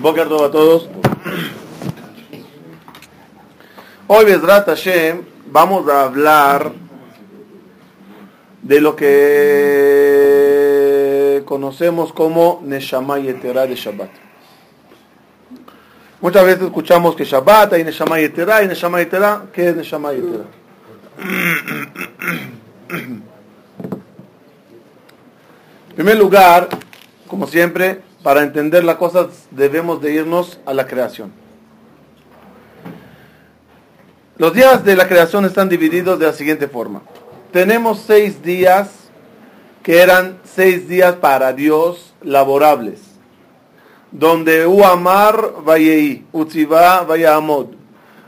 Boker a todos. Hoy, Bezrat Hashem, vamos a hablar de lo que conocemos como Neshama Yetera de Shabbat. Muchas veces escuchamos que Shabbat hay Neshama Yetera y Neshama Yetera. ¿Qué es Neshama Yetera? En primer lugar, como siempre, para entender las cosas debemos de irnos a la creación. Los días de la creación están divididos de la siguiente forma. Tenemos seis días que eran seis días para Dios laborables, donde Uamar Vayei, Utziva Vayamod,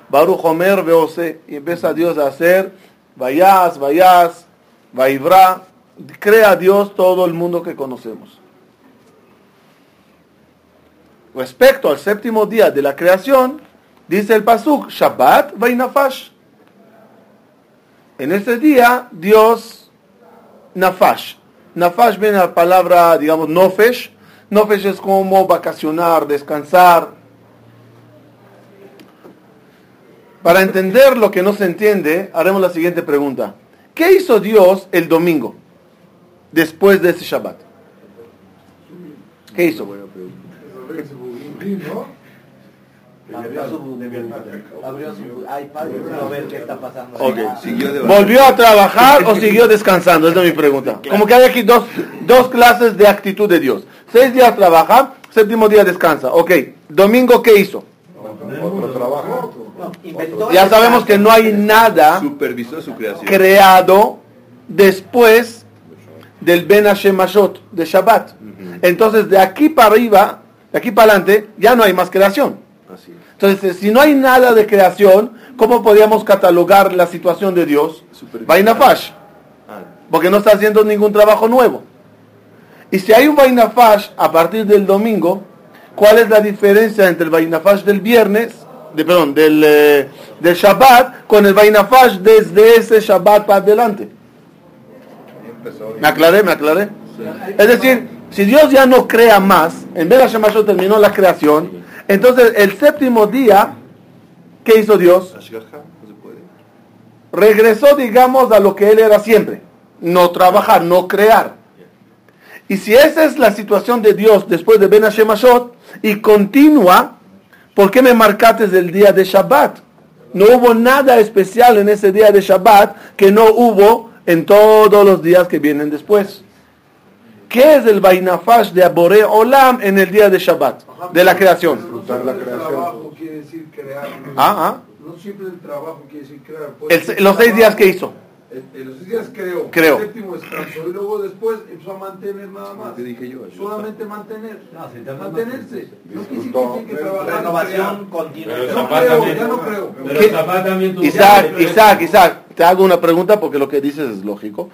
Baruch Omer Veose, y empieza Dios a hacer Vayas, Vayas, Vaibra, crea Dios todo el mundo que conocemos. Respecto al séptimo día de la creación, dice el Pasuk, Shabbat Vainafash. En ese día, Dios, Nafash. Nafash viene la palabra, digamos, Nofesh. Nofesh es como vacacionar, descansar. Para entender lo que no se entiende, haremos la siguiente pregunta. ¿Qué hizo Dios el domingo? después de ese Shabbat? ¿Qué hizo? ¿Volvió a trabajar o siguió descansando? Esa es mi pregunta. Como que hay aquí dos, dos clases de actitud de Dios. Seis días trabaja, séptimo día descansa. Ok, domingo ¿qué hizo? Ya sabemos que no hay nada creado después del Ben Hashem de Shabbat. Entonces, de aquí para arriba, de aquí para adelante, ya no hay más creación. Entonces, si no hay nada de creación, ¿cómo podríamos catalogar la situación de Dios? Vainafash. Ah. Porque no está haciendo ningún trabajo nuevo. Y si hay un Vainafash a partir del domingo, ¿cuál es la diferencia entre el Vainafash del viernes, de, perdón, del, eh, del Shabbat, con el Vainafash desde ese Shabbat para adelante? ¿Me aclaré? ¿Me aclaré? Es decir, si Dios ya no crea más, en vez de terminó la creación, entonces el séptimo día, ¿qué hizo Dios? Regresó, digamos, a lo que él era siempre. No trabajar, no crear. Y si esa es la situación de Dios después de Ben Hashemashot y continúa, ¿por qué me marcaste el día de Shabbat? No hubo nada especial en ese día de Shabbat que no hubo en todos los días que vienen después. ¿Qué es el Bainafash de Abore Olam en el día de Shabbat? De la creación. Ah, ah. No siempre el trabajo quiere decir crear. los seis días que hizo. En los seis días creó. Creo. El séptimo descansó y luego después empezó a mantener nada más. ¿Qué dije yo? Solamente mantener. No, mantenerse. No quiere que trabajar. Renovación continua. No creo, ya no creo. Pero Isaac, Isaac, Isaac te hago una pregunta porque lo que dices es lógico.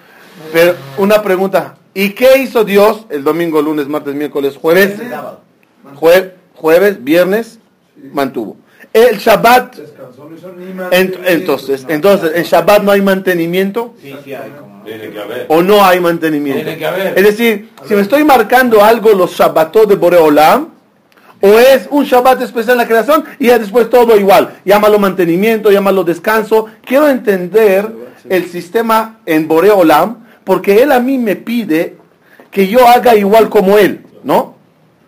Pero una pregunta. ¿Y qué hizo Dios el domingo, lunes, martes, miércoles, jueves? jueves, viernes, mantuvo. El Shabbat. Entonces, entonces, ¿en Shabbat no hay mantenimiento? Sí, sí hay. ¿O no hay mantenimiento? Es decir, si me estoy marcando algo los Shabbatot de Boreolam, o es un Shabbat especial en la creación y ya después todo igual. Llámalo mantenimiento, llámalo descanso. Quiero entender el sistema en Boreolam porque él a mí me pide que yo haga igual como él, ¿no?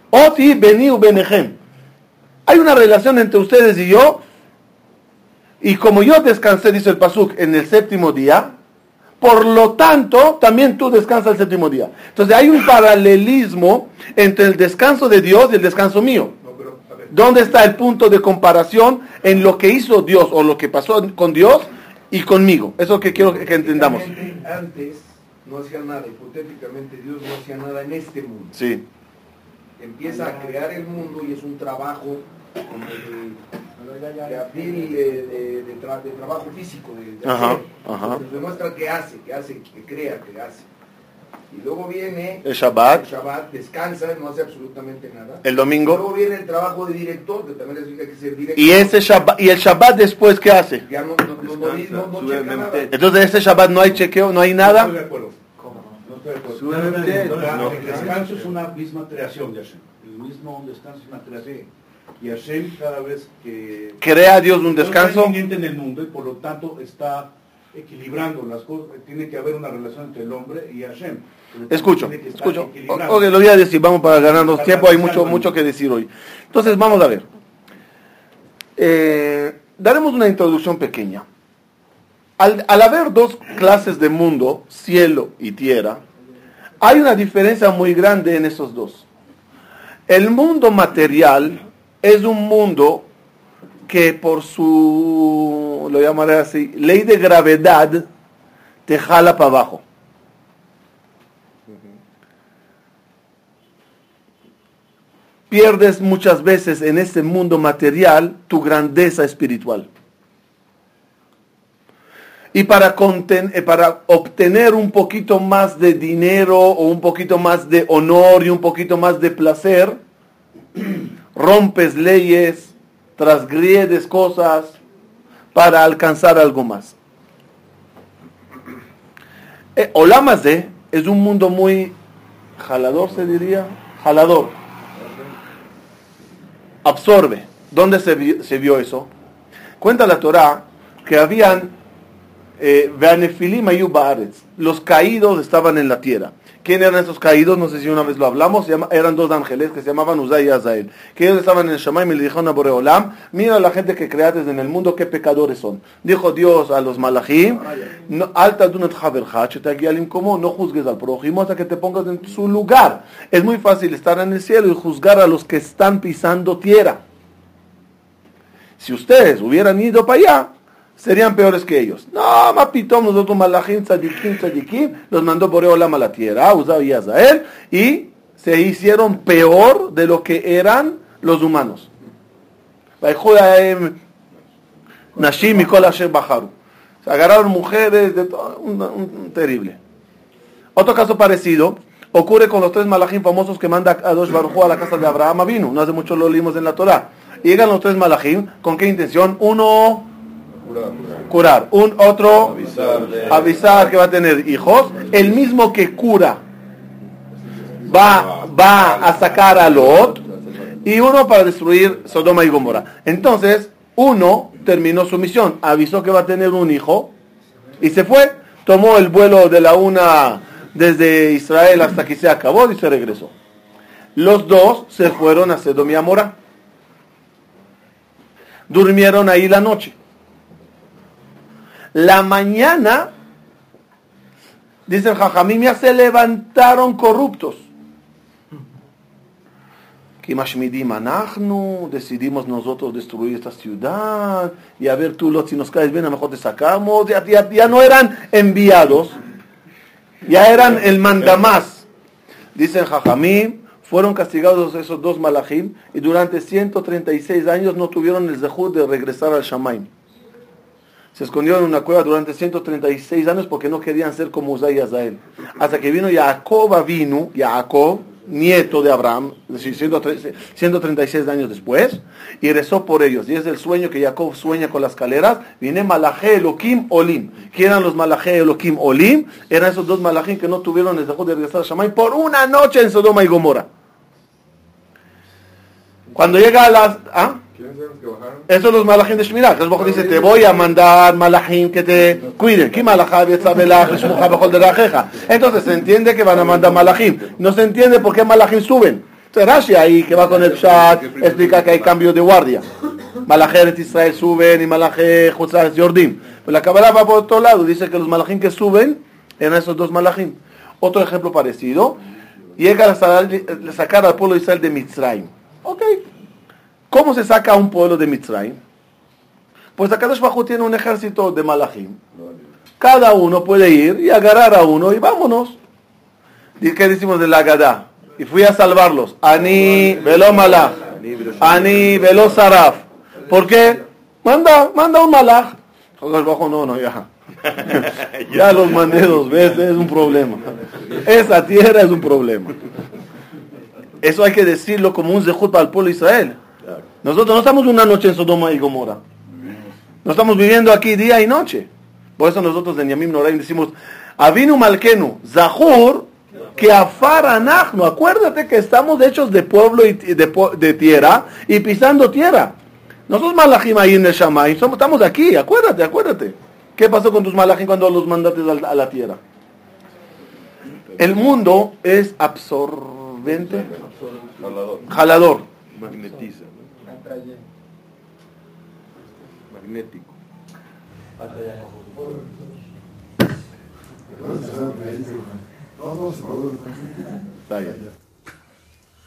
Oti beniu benejem. Hay una relación entre ustedes y yo y como yo descansé, dice el Pasuk, en el séptimo día, por lo tanto, también tú descansas el séptimo día. Entonces hay un paralelismo entre el descanso de Dios y el descanso mío. ¿Dónde está el punto de comparación en lo que hizo Dios o lo que pasó con Dios y conmigo? Eso es lo que quiero que entendamos. Antes no hacía nada, hipotéticamente Dios no hacía nada en este mundo. Sí. Empieza a crear el mundo y es un trabajo de, de, trabajo físico, de, ajá, ajá. demuestra que hace, que hace, que crea, que hace. Y luego viene el Shabbat, el Shabbat descansa, no hace absolutamente nada. El domingo. Y luego viene el trabajo de director, que también significa que ser director. Y ese Shabbat, y el Shabbat después qué hace? Ya no, no, no, no, no nada. Entonces ese Shabbat no hay chequeo, no hay nada. No estoy de acuerdo. El descanso es una misma creación de Hashem mismo descanso es una creación. Y Hashem cada vez que... ¿Crea Dios un descanso? en el mundo y por lo tanto está equilibrando las cosas. Tiene que haber una relación entre el hombre y Hashem. Escucho, escucho. Ok, lo voy a decir, vamos para ganarnos tiempo, hay mucho, mucho que decir hoy. Entonces, vamos a ver. Eh, daremos una introducción pequeña. Al, al, haber dos clases de mundo, cielo y tierra, hay una diferencia muy grande en esos dos. El mundo material es un mundo que por su, lo llamaré así, ley de gravedad, te jala para abajo. Pierdes muchas veces en este mundo material tu grandeza espiritual. Y para, eh, para obtener un poquito más de dinero o un poquito más de honor y un poquito más de placer, rompes leyes, transgredes cosas para alcanzar algo más. Eh, Olamazé es un mundo muy jalador, se diría, jalador. Absorbe. ¿Dónde se se vio eso? Cuenta la Torah que habían eh, los caídos estaban en la tierra. ¿Quién eran esos caídos? No sé si una vez lo hablamos. eran dos ángeles que se llamaban Uzay y Azael. Que ellos estaban en el Shamaim y le dijeron a Boreolam, mira a la gente que creaste en el mundo, qué pecadores son. Dijo Dios a los malachim, alta como no juzgues al prójimo hasta que te pongas en su lugar. Es muy fácil estar en el cielo y juzgar a los que están pisando tierra. Si ustedes hubieran ido para allá, serían peores que ellos. No, mapitón, nosotros malachim, tzadikim, tzadikim, los mandó por Eolam a la tierra, Uzao y Azael, y se hicieron peor de lo que eran los humanos. Nashim y Bajaru. Se agarraron mujeres, de todo, un, terrible. Otro caso parecido ocurre con los tres malachim famosos que manda a dos Baruj a la casa de Abraham vino. No hace mucho lo leímos en la Torah. Llegan los tres malachim, ¿con qué intención? Uno curar. Un otro avisar, que va a tener hijos. El mismo que cura va, va a sacar a Lot y uno para destruir Sodoma y Gomorra. Entonces, uno terminó su misión, avisó que va a tener un hijo y se fue, tomó el vuelo de la una desde Israel hasta que se acabó y se regresó. Los dos se fueron a Sodoma y Gomorra. Durmieron ahí la noche. La mañana, dice el Jajamim, ya se levantaron corruptos. decidimos nosotros destruir esta ciudad y a ver tú, Lot, si nos caes bien, a lo mejor te sacamos. Ya, ya, no eran enviados, ya eran el mandamás. Dice el Jajamim, fueron castigados esos dos malachim y durante 136 años no tuvieron el zehut de regresar al Shamaim se escondió en una cueva durante 136 años porque no querían ser como Uzay y Azael. Hasta que vino Jacob vino, Jacob, nieto de Abraham, 136 años después, y rezó por ellos. Y es el sueño que Jacob sueña con las escaleras. Viene Malaje Elohim Olim. ¿Quién eran los Malaje Elohim Olim? Eran esos dos Malachim que no tuvieron el de regresar a Shammai por una noche en Sodoma y Gomorra. Cuando llega a las... ¿ah? Esos son los malachim de Shmirah. Que el dice, te voy a mandar malachim que te cuiden. Entonces se entiende que van a mandar malachim. No se entiende por qué malachim suben. Rashi ahí que va con el chat explica que hay cambio de guardia. Malachim de Israel suben y malachim de Jordim. Pero la Kabbalah va por otro lado. Dice que los malachim que suben eran esos dos malachim. Otro ejemplo parecido. Llega a sacar al pueblo de Israel de Mitzrayim. Ok, ¿Cómo se saca a un pueblo de Mitzrayim? Pues Akadosh Bajo tiene un ejército de malachim. Cada uno puede ir y agarrar a uno y vámonos. ¿Qué decimos de la Gadá? Y fui a salvarlos. Ani velo malach. Ani velo saraf. ¿Por qué? Manda, manda un malach. Akadosh Bajo no, no, ya. ya los mandé dos veces, es un problema. Esa tierra es un problema. Eso hay que decirlo como un zehut para el pueblo de Israel. Nosotros no estamos una noche en Sodoma y Gomorra. No estamos viviendo aquí día y noche. Por eso nosotros en Yamim Noraim decimos, Avinu Malkenu, Zahur, que afaranachno, acuérdate que estamos hechos de pueblo y de, tierra y pisando tierra. Nosotros malachim ahí en el Shamay, estamos aquí, acuérdate, acuérdate. ¿Qué pasó con tus malachim cuando los mandaste a la tierra? El mundo es absorbente, jalador, magnetiza, magnético.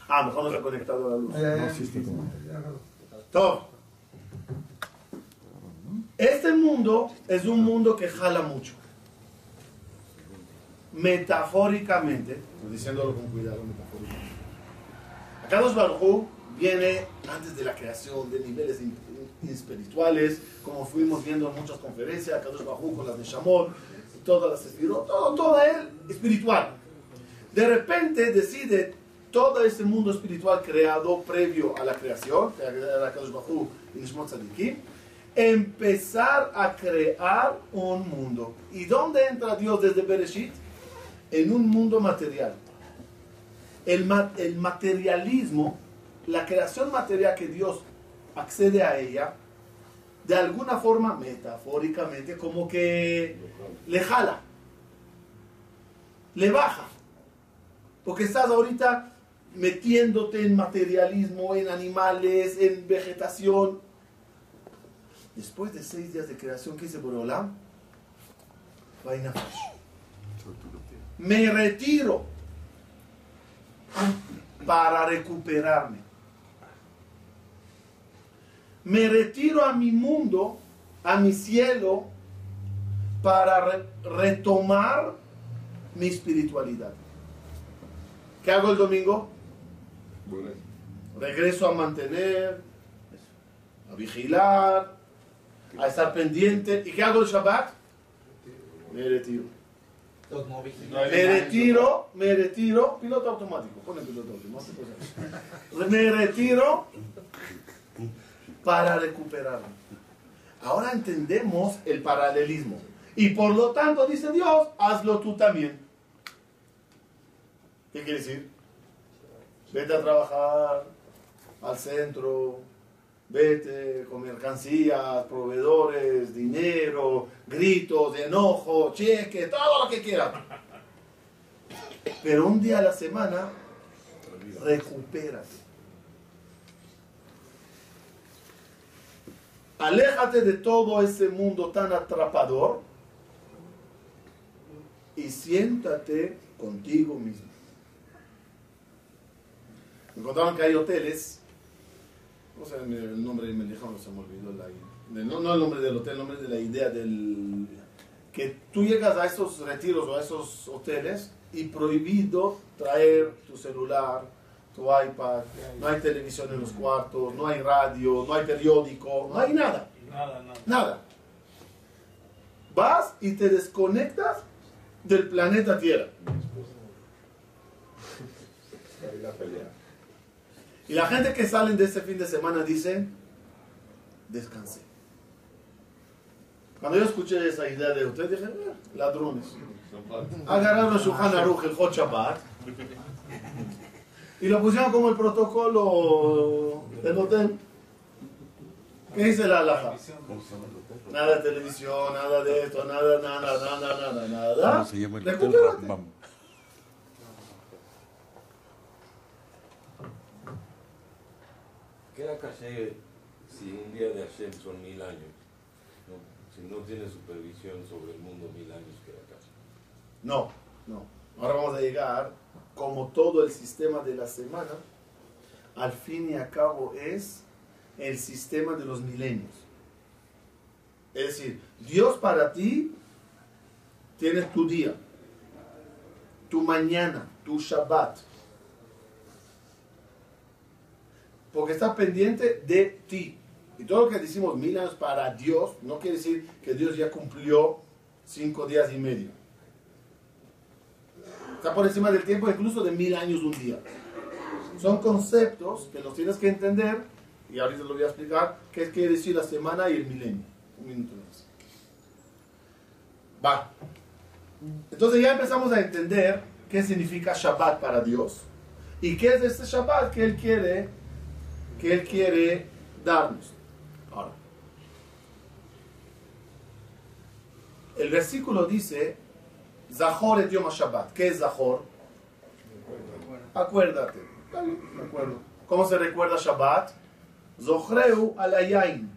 Ah, mejor no se ha conectado a la luz. Todo. Este mundo es un mundo que jala mucho. Metafóricamente, diciéndolo con cuidado, metafóricamente. Acá los Baruj viene antes de la creación de niveles espirituales, como fuimos viendo en muchas conferencias, Kadosh Bajú con las de Shamor, todas las todo, todo él espiritual. De repente decide todo ese mundo espiritual creado previo a la creación, que Kadosh Bajú y Nishmot Tzadikim, empezar a crear un mundo. ¿Y dónde entra Dios desde Bereshit? En un mundo material. El, el materialismo, la creación material que Dios accede a ella, de alguna forma, metafóricamente, como que le jala, le baja. Porque estás ahorita metiéndote en materialismo, en animales, en vegetación. Después de seis días de creación, ¿qué dice Boreolam? Me retiro para recuperarme me retiro a mi mundo, a mi cielo, para retomar mi espiritualidad. ¿Qué hago el domingo? Regreso a mantener, a vigilar, a estar pendiente. ¿Y qué hago el Shabbat? Me retiro. Me retiro, me retiro, piloto automático, pone piloto automático. Me retiro para recuperarlo. Ahora entendemos el paralelismo. Y por lo tanto, dice Dios, hazlo tú también. ¿Qué quiere decir? Vete a trabajar al centro, vete con mercancías, proveedores, dinero, gritos, enojo, cheque, todo lo que quieras. Pero un día a la semana, recupérate. Aléjate de todo ese mundo tan atrapador y siéntate contigo mismo. Me contaban que hay hoteles, no sé el nombre, me dijeron, se me olvidó la no, no el nombre del hotel, el nombre de la idea del que tú llegas a esos retiros o a esos hoteles y prohibido traer tu celular, tu iPad, no hay televisión en los cuartos, no hay radio, no hay periódico, no hay nada. Nada, nada. Nada. Vas y te desconectas del planeta Tierra. Y la gente que salen de ese fin de semana dice, descansé. Cuando yo escuché esa idea de usted, dije, eh, ladrones. Agarraron a Shulchan Aruch el Hot Shabbat y lo pusieron como el protocolo del hotel. ¿Qué dice la alhaja? Nada de televisión, nada de esto, nada, nada, nada, nada, nada. ¿Cómo se llama el hotel Queda caché si un día de Hashem son mil años. Si no tiene supervisión sobre el mundo, mil años queda caché. No, no. Ahora vamos a llegar como todo el sistema de la semana, al fin y al cabo es el sistema de los milenios. Es decir, Dios para ti tiene tu día, tu mañana, tu Shabbat. Porque está pendiente de ti. Y todo lo que decimos mil años para Dios no quiere decir que Dios ya cumplió cinco días y medio. Está por encima del tiempo incluso de mil años un día. Son conceptos que los tienes que entender, y ahorita lo voy a explicar, qué quiere decir la semana y el milenio. Un minuto más. Va. Entonces ya empezamos a entender qué significa Shabbat para Dios y qué es este Shabbat que Él quiere, que Él quiere darnos. Ahora, el versículo dice, Zahor et Yom Shabbat. ¿Qué es Zahor? Acuérdate. ¿Cómo se recuerda Shabbat? Zohreu al ayain.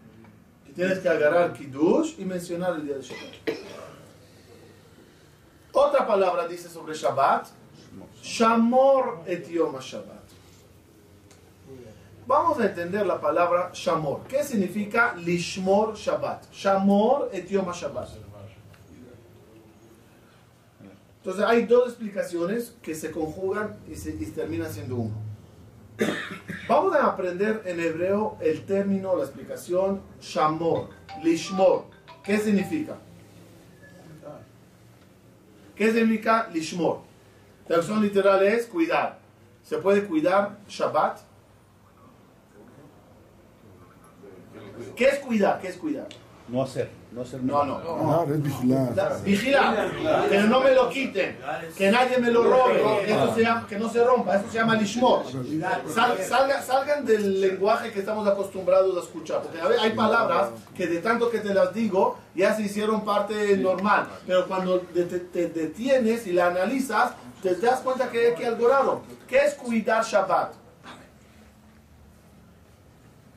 Que tienes que agarrar Kiddush y mencionar el día de Shabbat. Otra palabra dice sobre Shabbat, Shamor et Yom Shabbat. Vamos a entender la palabra Shamor. ¿Qué significa Lishmor Shabbat? Shamor et Yom Shabbat. Entonces hay dos explicaciones que se conjugan y, se, y terminan siendo uno. Vamos a aprender en hebreo el término, la explicación Shamor, Lishmor. ¿Qué significa? ¿Qué significa lishmor? La traducción literal es cuidar. ¿Se puede cuidar Shabbat? ¿Qué es cuidar? ¿Qué es cuidar? No hacer. No, hacer no, no. no. vigilar. Vigilar. Que no me lo quiten. Que nadie me lo robe. Que, no se rompa. Eso se llama lishmor. salgan del lenguaje que estamos acostumbrados a escuchar. Porque hay palabras que de tanto que te las digo ya se hicieron parte normal. Pero cuando te, detienes y la analizas, te das cuenta que hay algo raro. ¿Qué es cuidar Shabbat?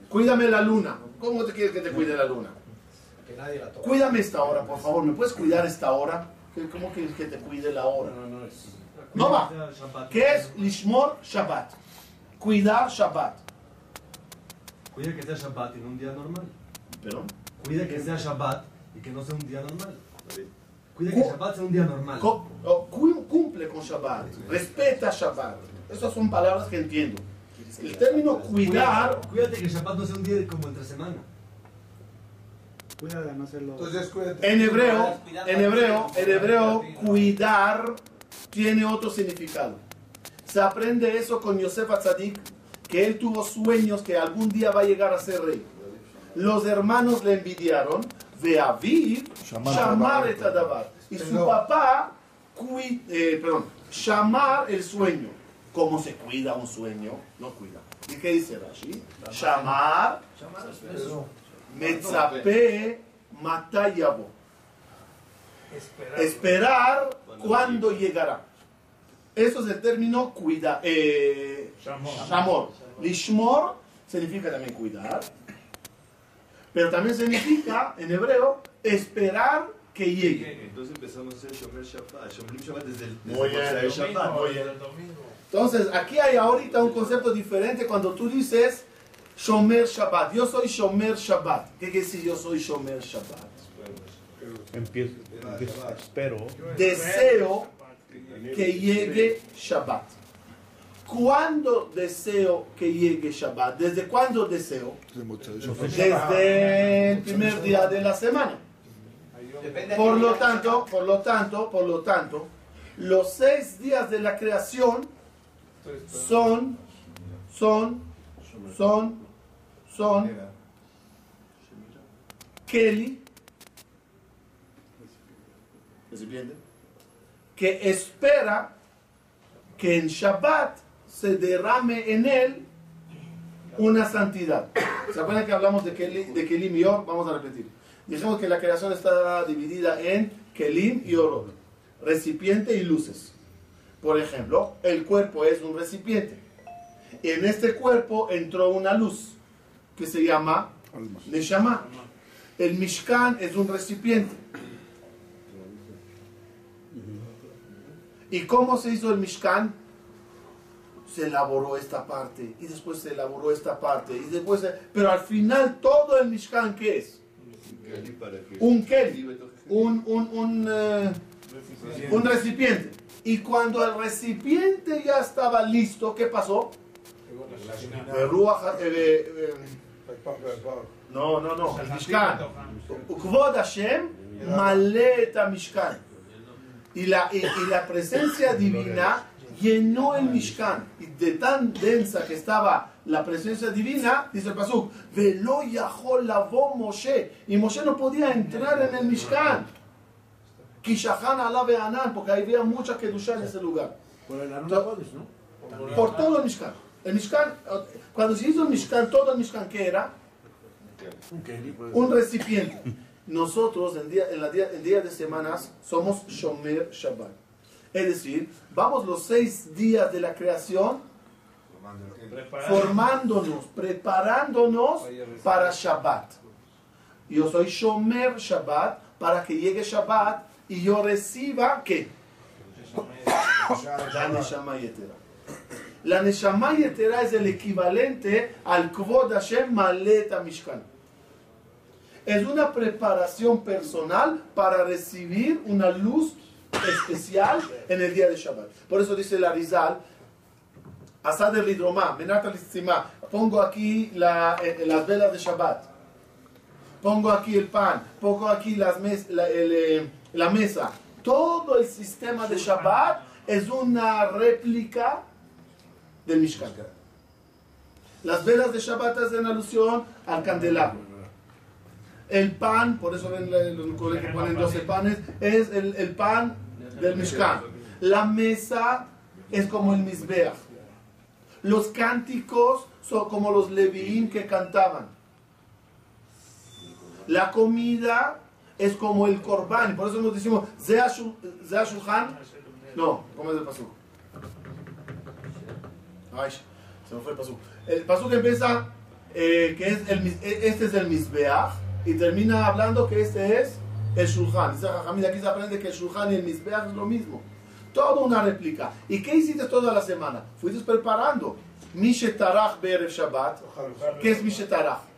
Cuídame la luna. ¿Cómo te quieres que te cuide la luna? Cuídame esta hora, por favor. ¿Me puedes cuidar esta hora? ¿Cómo quieres que te cuide la hora? No, no, es... No va. ¿Qué es Lishmor Shabbat? Cuidar Shabbat. Cuida que sea Shabbat y no un día normal. ¿Perdón? Cuida que sea Shabbat y que no sea un día normal. Cuida que Shabbat sea un día normal. Cumple con Shabbat. Respeta Shabbat. Esas son palabras que entiendo. El término cuidar. Cuídate que Shabbat no sea un día como entre semana. En hebreo, en hebreo, en hebreo, cuidar tiene otro significado. Se aprende eso con Yosef Atzadik, que él tuvo sueños que algún día va a llegar a ser rey. Los hermanos le envidiaron, de Aviv, llamar et Y su papá, eh, perdón, llamar el sueño. ¿Cómo se cuida un sueño? No cuida. ¿Y qué dice Rashi? Llamar Metzape matayabo. Esperar, Esperar cuándo llegará. Eso es el término cuida, eh, shamor. Lishmor significa también cuidar, pero también significa en hebreo esperar que llegue. Entonces empezamos a hacer Shomer Shabbat. Shomer Shabbat desde el, muy bien, Shabbat. Muy bien. Entonces aquí hay ahorita un concepto diferente cuando tú dices Shomer Shabbat. Yo soy Shomer Shabbat. ¿Qué quiere decir yo soy Shomer Shabbat? Empiezo, espero. Deseo que llegue Shabbat. ¿Cuándo deseo que llegue Shabbat? ¿Desde cuándo deseo? Desde el primer día de la semana. Por lo tanto, por lo tanto, por lo tanto, los seis días de la creación son, son, son son Kelly, recipiente, que espera que en Shabbat se derrame en él una santidad. ¿Se acuerdan que hablamos de Kelim, de Kelim y Or? Vamos a repetir. Dijimos que la creación está dividida en Kelim y Or, recipiente y luces. Por ejemplo, el cuerpo es un recipiente. En este cuerpo entró una luz que se llama Neshama. El Mishkan es un recipiente. ¿Y cómo se hizo el Mishkan? Se elaboró esta parte y después se elaboró esta parte y después pero al final todo el Mishkan ¿qué es? Un Keli, un, un, un, eh, un recipiente. Y cuando el recipiente ya estaba listo, ¿qué pasó? No, no, no, el Mishkan. Kvod Hashem maleta Mishkan. Y la, y, la presencia divina llenó el Mishkan. Y de tan densa que estaba la presencia divina, dice el Pasuk, Velo lavo Moshe. Y Moshe no podía entrar en el Mishkan. Kishahan ala Anan, porque había mucha kedusha en ese lugar. Por el ¿no? Por todo el Mishkan. El Mishkan, cuando se hizo el Mishkan, todo el Mishkan, ¿qué era? Un recipiente. Nosotros en día, en, la día, en día de semanas somos Shomer Shabbat. Es decir, vamos los seis días de la creación formándonos, preparándonos para Shabbat. Yo soy Shomer Shabbat para que llegue Shabbat y yo reciba ¿qué? La Neshama. La Yetera es el equivalente al Kvod Hashem Maleta Mishkan es una preparación personal para recibir una luz especial en el día de Shabbat. Por eso dice la Rizal, Asad el Hidromá, pongo aquí eh, las velas de Shabbat, pongo aquí el pan, pongo aquí las eh, la, mesa. Todo el sistema de Shabbat es una réplica del Mishkan. Las velas de Shabbat hacen alusión al candelabro. El pan, por eso ven los que ponen 12 panes, es el, pan del Mishkan. La mesa es como el Mizbeach. Los cánticos son como los Leviín que cantaban. La comida es como el Korban. Por eso nos decimos, Zea Shulchan. No, ¿cómo es el pasuk? Ay, se me fue el pasuk. El pasuk empieza, eh, que es el, este es el Mizbeach y termina hablando que este es el Shulchan. Dice aquí se aprende que el Shulchan y el Mizbeach es lo mismo. Todo una réplica. ¿Y qué hiciste toda la semana? Fuiste preparando. Mishetarach Berev Shabbat. ¿Qué es Mishetarach?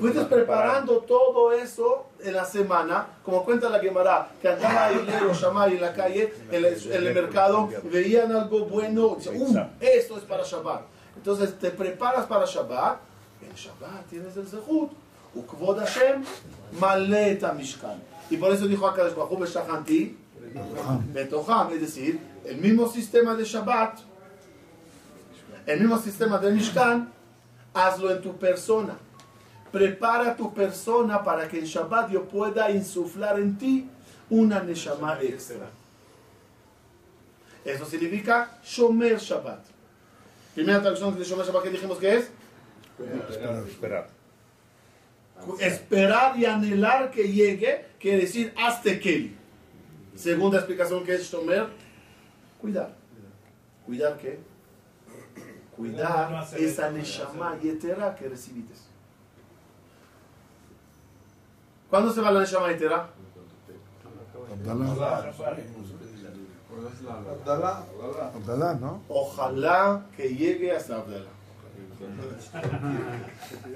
Fuiste preparando todo eso en la semana, como cuenta la Gemara, que andaba el Shammai en la calle, en el, mercado, veían algo bueno, decían, um, uh, esto es para Shabbat. Entonces te preparas para Shabbat, en Shabbat tienes el Zehut, Ukvod Hashem, Maleta Mishkan. Y por eso dijo acá Baruch Beshahanti, Betoham, es decir, el mismo sistema de Shabbat, el mismo sistema de Mishkan, hazlo en tu persona. Prepara tu persona para que en Shabbat yo pueda insuflar en ti una Neshama extra. Eso significa Shomer Shabbat. Primera traducción de Shomer Shabbat que dijimos que es esperar. Esperar y anhelar que llegue quiere decir hasta que. Segunda explicación que es Shomer, cuidar. ¿Cuidar qué? Cuidar esa Neshama yetera que recibiste. ¿Cuándo se va la Neshama yetera? Ojalá que llegue hasta Abdallah.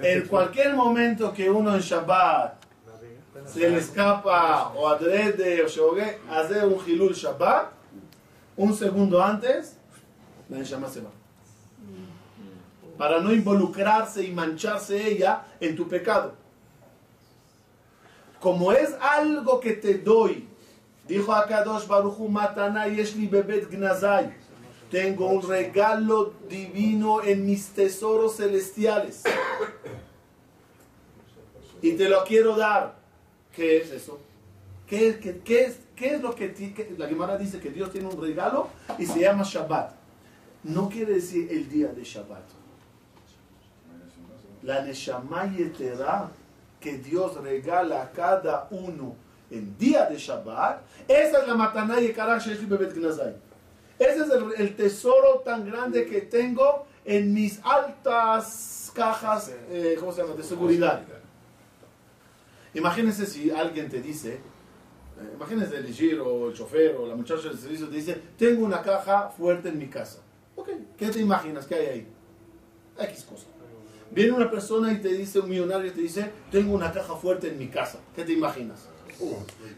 En cualquier momento que uno en Shabbat se le escapa o adrede o shogue, hacer un hilul Shabbat, un segundo antes, la Neshama se va. Para no involucrarse y mancharse ella en tu pecado. Como es algo que te doy, dijo Akadosh Baruchu Matana Yeshli Bebet Gnazai tengo un regalo divino en mis tesoros celestiales. Y te lo quiero dar. ¿Qué es eso? ¿Qué, es, lo que, la Gemara dice que Dios tiene un regalo y se llama Shabbat? No quiere decir el día de Shabbat. La Neshama Yetera que Dios regala a cada uno en día de Shabbat, esa es la matana y. Ese es el, tesoro tan grande que tengo en mis altas cajas, eh, ¿cómo se llama?, de seguridad. Imagínense si alguien te dice, eh, imagínense el ligero o el chofer o la muchacha del servicio te dice, tengo una caja fuerte en mi casa. Ok, ¿qué te imaginas que hay ahí? X cosa. Viene una persona y te dice, un millonario y te dice, tengo una caja fuerte en mi casa. ¿Qué te imaginas?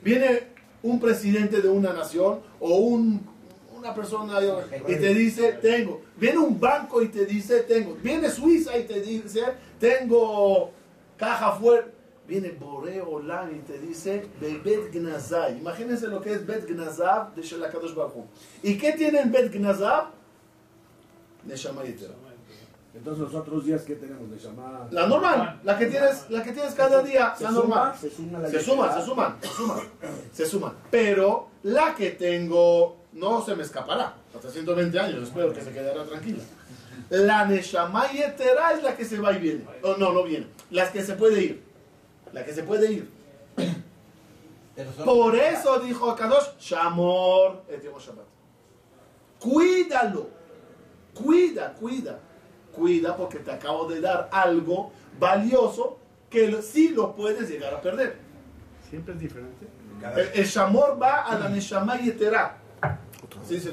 Viene un presidente de una nación o un una persona y te dice, tengo. Viene un banco y te dice, tengo. Viene Suiza y te dice, tengo caja fuerte. Viene Boreo Lan y te dice, Bet Gnazai. Imagínense lo que es Bet Gnazav de Shelakadosh Baruch ¿Y qué tiene en Bet Gnazav? Neshama entonces los otros días que tenemos de llamada. La normal, la que tienes, la que tienes cada día, la normal. Se, suma se suman, se suman, se suman, se suman. Pero la que tengo no se me escapará. Hasta 120 años, espero que se quedará tranquila. La Neshama Yetera es la que se va y viene. O no, no viene. La que se puede ir. La que se puede ir. Por eso dijo Kadosh, Shamor et Shabbat. Cuídalo. Cuida, cuida. Cuida porque te acabo de dar algo valioso que sí lo puedes llegar a perder. Siempre es diferente. El, Shamor va a la Neshama Yetera. Sí, sí,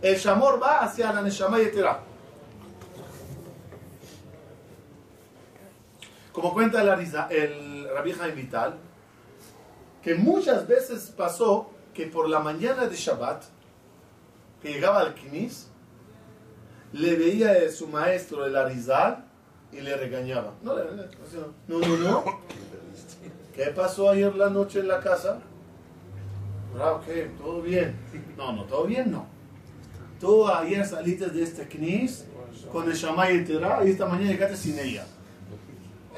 El Shamor va hacia la Neshama Yetera. Como cuenta el, el Rabbi Jaime Vital, que muchas veces pasó que por la mañana de Shabbat, que llegaba al Kinis, le veía a su maestro el Arizal y le regañaba. No, no, no, no. ¿Qué pasó ayer la noche en la casa? Bravo, ¿qué? ¿Todo bien? No, no, todo bien no. Tú ayer saliste de este Knis con el Shamay y esta mañana llegaste sin ella.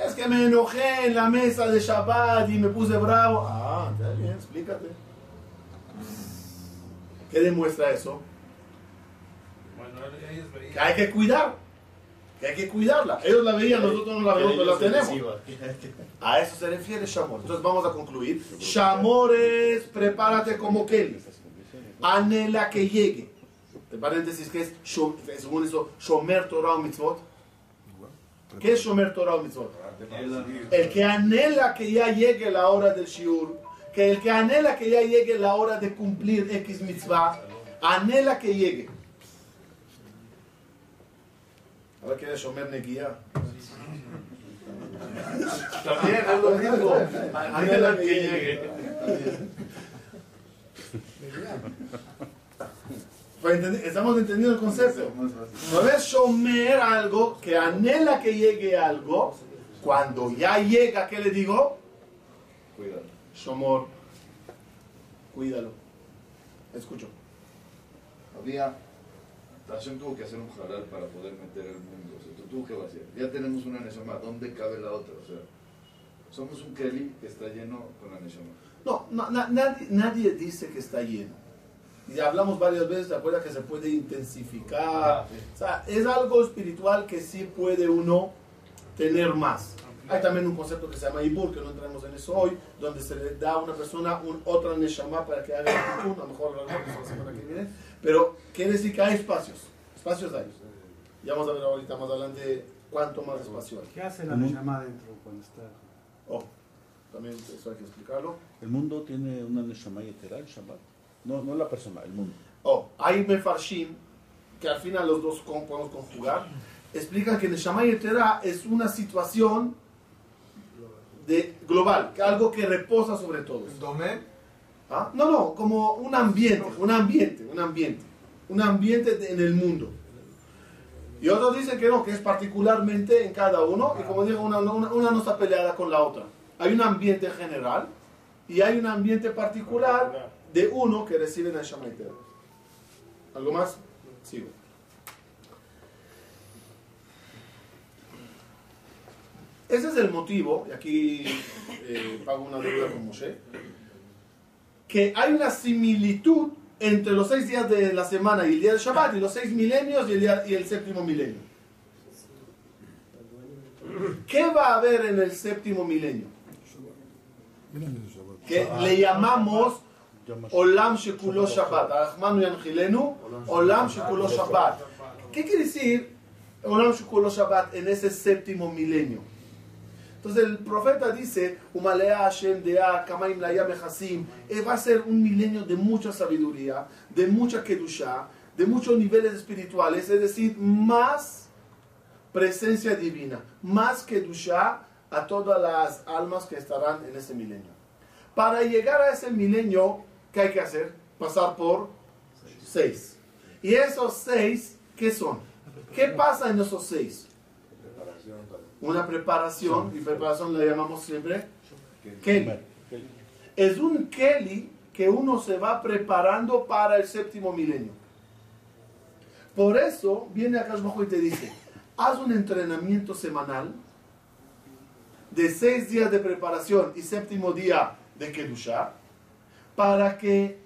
Es que me enojé en la mesa de Shabbat y me puse bravo. Ah, está bien, explícate. ¿Qué demuestra eso? Que hay que cuidar. Que hay que cuidarla. Ellos la veían, nosotros no la vemos, pero la tenemos. A eso se refiere Shamor. Entonces vamos a concluir. Shamor es prepárate como Kelly. Anhela que llegue. De paréntesis, que es, según eso, Shomer Torah Mitzvot. ¿Qué es Shomer Torah Mitzvot? El que anhela que ya llegue la hora del Shiur. Que el que anhela que ya llegue la hora de cumplir X mitzvah. Anhela que llegue. Ahora quiere Shomer Neguía. También es lo mismo. Anhela que llegue. Estamos entendiendo el concepto. No es Shomer algo que anhela que llegue algo. Cuando ya llega, ¿qué le digo? Cuídalo. Shomor. Cuídalo. Escucho. Había Hashem tuvo que hacer un halal para poder meter el mundo. O sea, ¿tú, tú qué vas a hacer? Ya tenemos una Neshama, ¿dónde cabe la otra? O sea, somos un Kelly que está lleno con la Neshama. No, no nadie, nadie dice que está lleno. Y hablamos varias veces, ¿te acuerdas que se puede intensificar? O sea, es algo espiritual que sí puede uno tener más. Hay también un concepto que se llama Ibur, que no entramos en eso hoy, donde se le da a una persona un, otra Neshama para que haga el a lo mejor la semana que viene. Pero quiere decir que hay espacios, espacios hay. Ya vamos a ver ahorita más adelante cuánto más espacio hay. ¿Qué hace la Neshama dentro cuando está? Oh, también eso hay que explicarlo. ¿El mundo tiene una Neshama yetera, el Shabbat? No, no la persona, el mundo. Oh, hay Mefarshim, que al final los dos podemos conjugar, explican que Neshama yetera es una situación de global, algo que reposa sobre todos. ¿Ah? No, no, como un ambiente, un ambiente, un ambiente, un ambiente en el mundo. Y otros dicen que no, que es particularmente en cada uno, y como digo, una, una, no está peleada con la otra. Hay un ambiente general y hay un ambiente particular de uno que recibe la Shama ¿Algo más? Sigo. Ese es el motivo, y aquí eh, pago una deuda con Moshe, que hay una similitud entre los seis días de la semana y el día del Shabbat, y los seis milenios y el, séptimo milenio. ¿Qué va a haber en el séptimo milenio? Que le llamamos Olam Shekulo Shabbat. Olam Shekulo Shabbat. ¿Qué quiere decir Olam Shekulo Shabbat en ese séptimo milenio? Entonces el profeta dice, eh, va a ser un milenio de mucha sabiduría, de mucha kedusha, de muchos niveles espirituales, es decir, más presencia divina, más kedusha a todas las almas que estarán en ese milenio. Para llegar a ese milenio, ¿qué hay que hacer? Pasar por seis. ¿Y esos seis qué son? ¿Qué pasa en esos seis? Una preparación, y preparación la llamamos siempre Kelly. Es un Kelly que uno se va preparando para el séptimo milenio. Por eso viene acá y te dice, haz un entrenamiento semanal de seis días de preparación y séptimo día de Kedusha, para que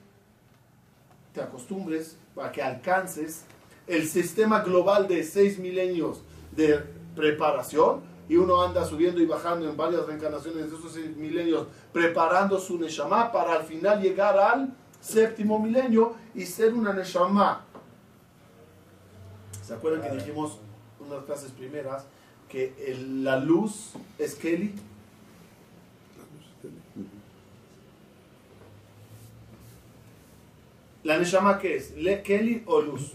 te acostumbres, para que alcances el sistema global de seis milenios de preparación y uno anda subiendo y bajando en varias reencarnaciones de esos seis milenios preparando su Neshama para al final llegar al séptimo milenio y ser una Neshama. ¿Se acuerdan que dijimos en unas clases primeras que la luz es Kelly? ¿La Neshama qué es? ¿Le ¿Kelly o luz?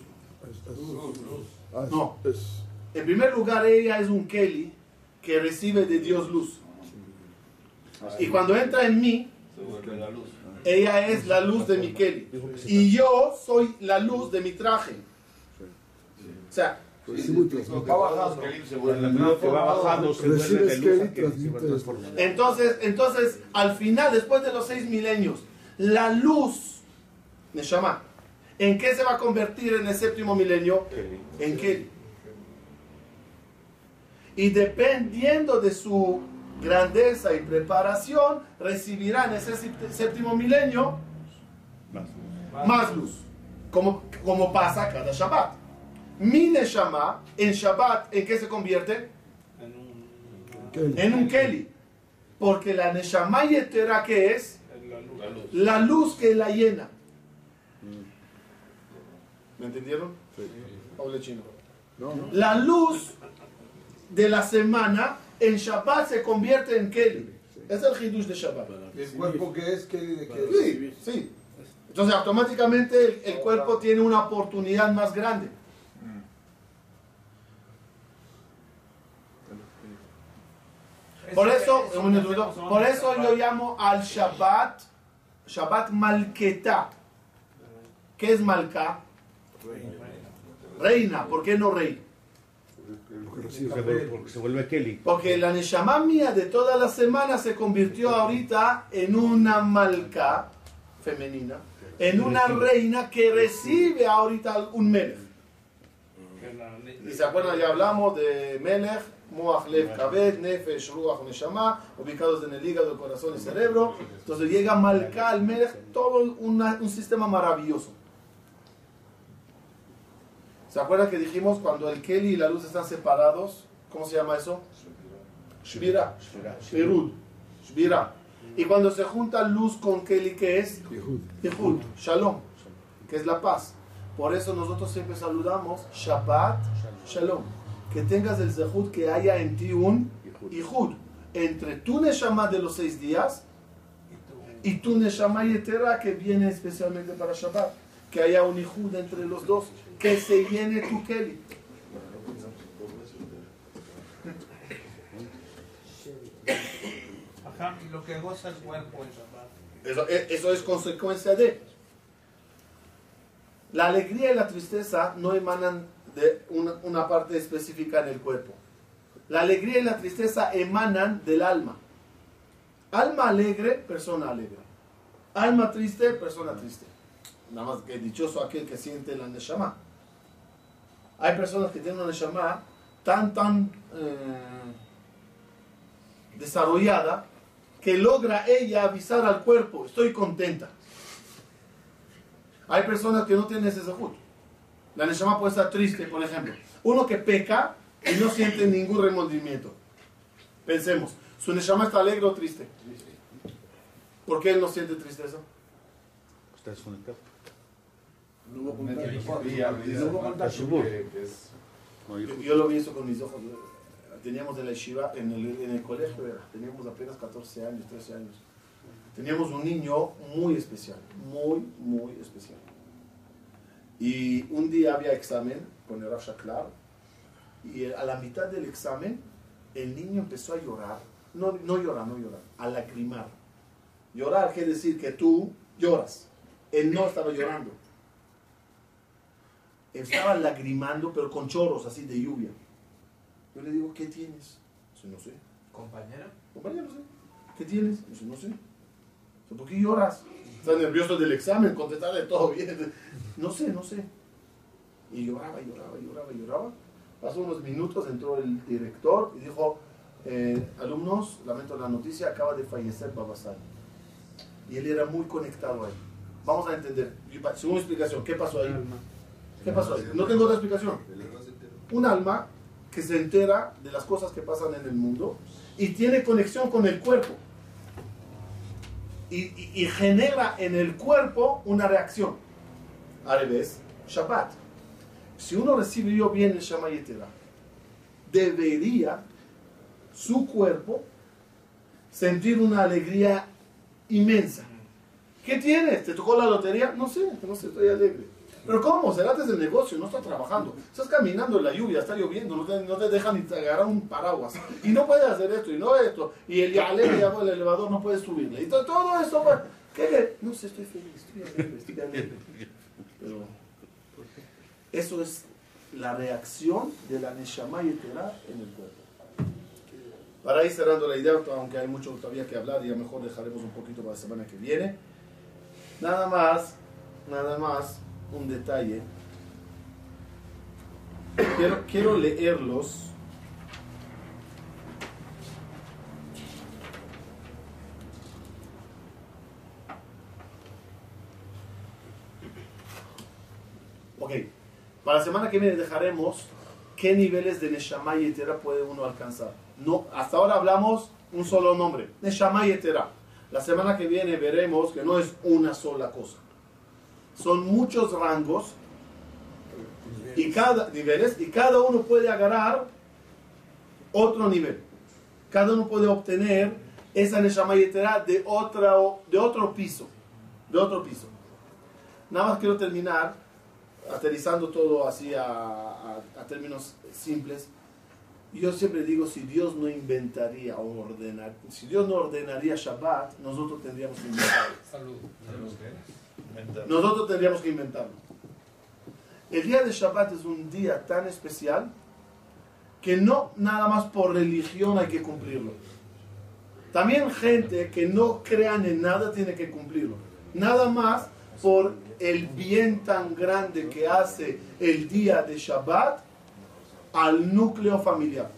No. En primer lugar, ella es un Kelly que recibe de Dios luz. Y cuando entra en mí, ella es la luz de mi Kelly. Y yo soy la luz de mi traje. O sea, entonces, entonces, al final, después de los seis milenios, la luz, llama ¿en qué se va a convertir en el séptimo milenio? En Kelly. Y dependiendo de su grandeza y preparación, recibirán en ese séptimo milenio más luz, como, como pasa cada Shabbat. Mi Neshama en Shabbat, ¿en qué se convierte? En un Keli. Porque la Neshama Yetera, ¿qué es? La luz. que la llena. ¿Me entendieron? Sí. La luz de la semana en Shabbat se convierte en Keli. Es el Hidush de Shabbat. ¿El cuerpo que es Keli de Keli? Sí, sí. Entonces automáticamente el, cuerpo tiene una oportunidad más grande. Por eso, por eso yo llamo al Shabbat, Shabbat Malketa. ¿Qué es Malka? Reina. ¿Por qué no rey? Porque, se vuelve Kelly. Porque la Neshama mía de toda la semana se convirtió ahorita en una malca femenina, en una reina que recibe ahorita un Melech. Y se acuerdan, ya hablamos de Melech, Moach Lev Kabed, Nefesh, Ruach, Neshama, ubicados en el hígado, corazón y cerebro. Entonces llega Malka al Melech, todo un sistema maravilloso. ¿Se acuerdan que dijimos cuando el Kelly y la luz están separados? ¿Cómo se llama eso? Shvira. Shvirud. Shvira. Y cuando se junta luz con Kelly, ¿qué es? Yehud. Shalom. Que es la paz. Por eso nosotros siempre saludamos Shabbat Shalom. Que tengas el Zehud que haya en ti un Yehud. Entre tu Neshama de los seis días y tu Neshama Yetera que viene especialmente para Shabbat. Que haya un Yehud entre los dos que se llene tu Kelly. lo que goza el cuerpo Eso, eh, eso es consecuencia de. La alegría y la tristeza no emanan de una, una, parte específica en el cuerpo. La alegría y la tristeza emanan del alma. Alma alegre, persona alegre. Alma triste, persona triste. Nada más que dichoso aquel que siente la neshama. Hay personas que tienen una Neshama tan, tan eh, desarrollada que logra ella avisar al cuerpo, estoy contenta. Hay personas que no tienen ese zahut. La Neshama puede estar triste, por ejemplo. Uno que peca y no siente ningún remordimiento. Pensemos, ¿su Neshama está alegre o triste? ¿Por qué él no siente tristeza? Está desconectado. Yo, lo vi eso con mis ojos. Teníamos de la yeshiva en el, en el colegio, teníamos apenas 14 años, 13 años. Teníamos un niño muy especial, muy, muy especial. Y un día había examen con el Rav Shaklar, y a la mitad del examen el niño empezó a llorar. No, no llorar, no llorar, a lacrimar. Llorar quiere decir que tú lloras. Él no estaba llorando estaba lagrimando, pero con chorros así de lluvia. Yo le digo, ¿qué tienes? Dice, no sé. ¿Compañera? Compañero, sí. ¿Qué tienes? Dice, no sé. ¿Por qué lloras? Estás nervioso del examen, contestarle todo bien. No sé, no sé. Y lloraba, lloraba, lloraba, lloraba. Pasó unos minutos, entró el director y dijo, eh, alumnos, lamento la noticia, acaba de fallecer Babasal. Y él era muy conectado ahí. Vamos a entender, según explicación, ¿qué pasó ahí? ¿Qué pasó? No tengo otra explicación. Un alma que se entera de las cosas que pasan en el mundo y tiene conexión con el cuerpo. Y, genera en el cuerpo una reacción. Al revés, Shabbat. Si uno recibió bien el Shamayetera, debería su cuerpo sentir una alegría inmensa. ¿Qué tienes? ¿Te tocó la lotería? No sé, no sé, estoy alegre. Pero ¿cómo? Será desde el negocio, no está trabajando. Estás caminando en la lluvia, está lloviendo, no te, te dejan ni agarrar un paraguas. Y no puedes hacer esto y no esto. Y el el elevador, no puedes subirle. Y todo, todo eso, ¿qué? No sé, estoy feliz, estoy alegre, estoy alegre. Pero eso es la reacción de la Neshama y en el cuerpo. Para ir cerrando la idea, aunque hay mucho todavía que hablar, ya mejor dejaremos un poquito para la semana que viene. Nada más, nada más, un detalle. Quiero, leerlos. Ok, para la semana que viene dejaremos qué niveles de Neshama y Etera puede uno alcanzar. No, hasta ahora hablamos un solo nombre, Neshama y Etera. La semana que viene veremos que no es una sola cosa. Son muchos rangos y cada niveles y cada uno puede agarrar otro nivel. Cada uno puede obtener esa Neshama y Etera de, otra, de otro piso. De otro piso. Nada más quiero terminar aterrizando todo así a términos simples yo siempre digo, si Dios no inventaría o ordenar, si Dios no ordenaría Shabbat, nosotros tendríamos que inventarlo. Salud. Nosotros tendríamos que inventarlo. El día de Shabbat es un día tan especial que no nada más por religión hay que cumplirlo. También gente que no crean en nada tiene que cumplirlo. Nada más por el bien tan grande que hace el día de Shabbat al núcleo familiar.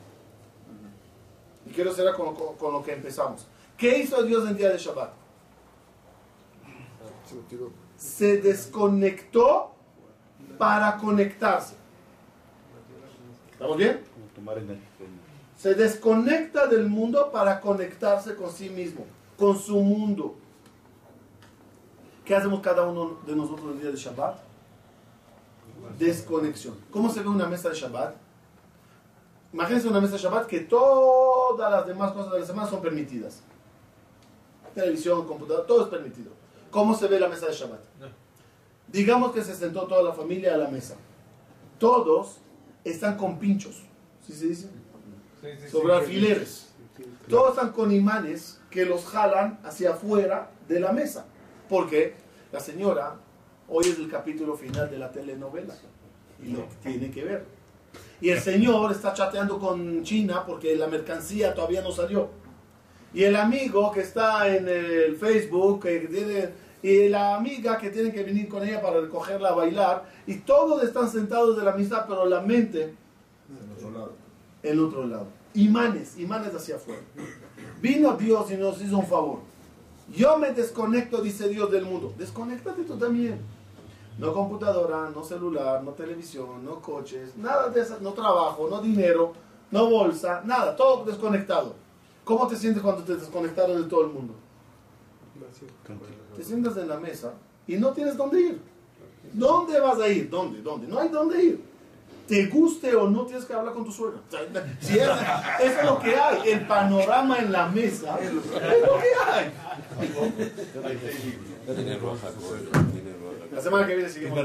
Y quiero cerrar con, con, lo que empezamos. ¿Qué hizo Dios en el día de Shabbat? Se desconectó para conectarse. ¿Estamos bien? Se desconecta del mundo para conectarse con sí mismo, con su mundo. ¿Qué hacemos cada uno de nosotros el día de Shabbat? Desconexión. ¿Cómo se ve una mesa de Shabbat? Imagínense una mesa de Shabbat que todas las demás cosas de la semana son permitidas. Televisión, computador, todo es permitido. ¿Cómo se ve la mesa de Shabbat? Digamos que se sentó toda la familia a la mesa. Todos están con pinchos. ¿Sí se dice? Sobre alfileres. Todos están con imanes que los jalan hacia afuera de la mesa. Porque la señora, hoy es el capítulo final de la telenovela. Y lo tiene que ver. Y el señor está chateando con China porque la mercancía todavía no salió. Y el amigo que está en el Facebook, que tiene, y la amiga que tiene que venir con ella para recogerla a bailar, y todos están sentados de la amistad, pero la mente en otro lado. En otro lado. Imanes, imanes hacia afuera. Vino Dios y nos hizo un favor. Yo me desconecto, dice Dios, del mundo. Desconéctate tú también. No computadora, no celular, no televisión, no coches, nada de eso, no trabajo, no dinero, no bolsa, nada, todo desconectado. ¿Cómo te sientes cuando te desconectaron de todo el mundo? Te sientas en la mesa y no tienes dónde ir. ¿Dónde vas a ir? ¿Dónde? ¿Dónde? No hay dónde ir. Te guste o no, tienes que hablar con tu suegra. Si es, eso es lo que hay. El panorama en la mesa es lo que hay. La semana que viene seguimos.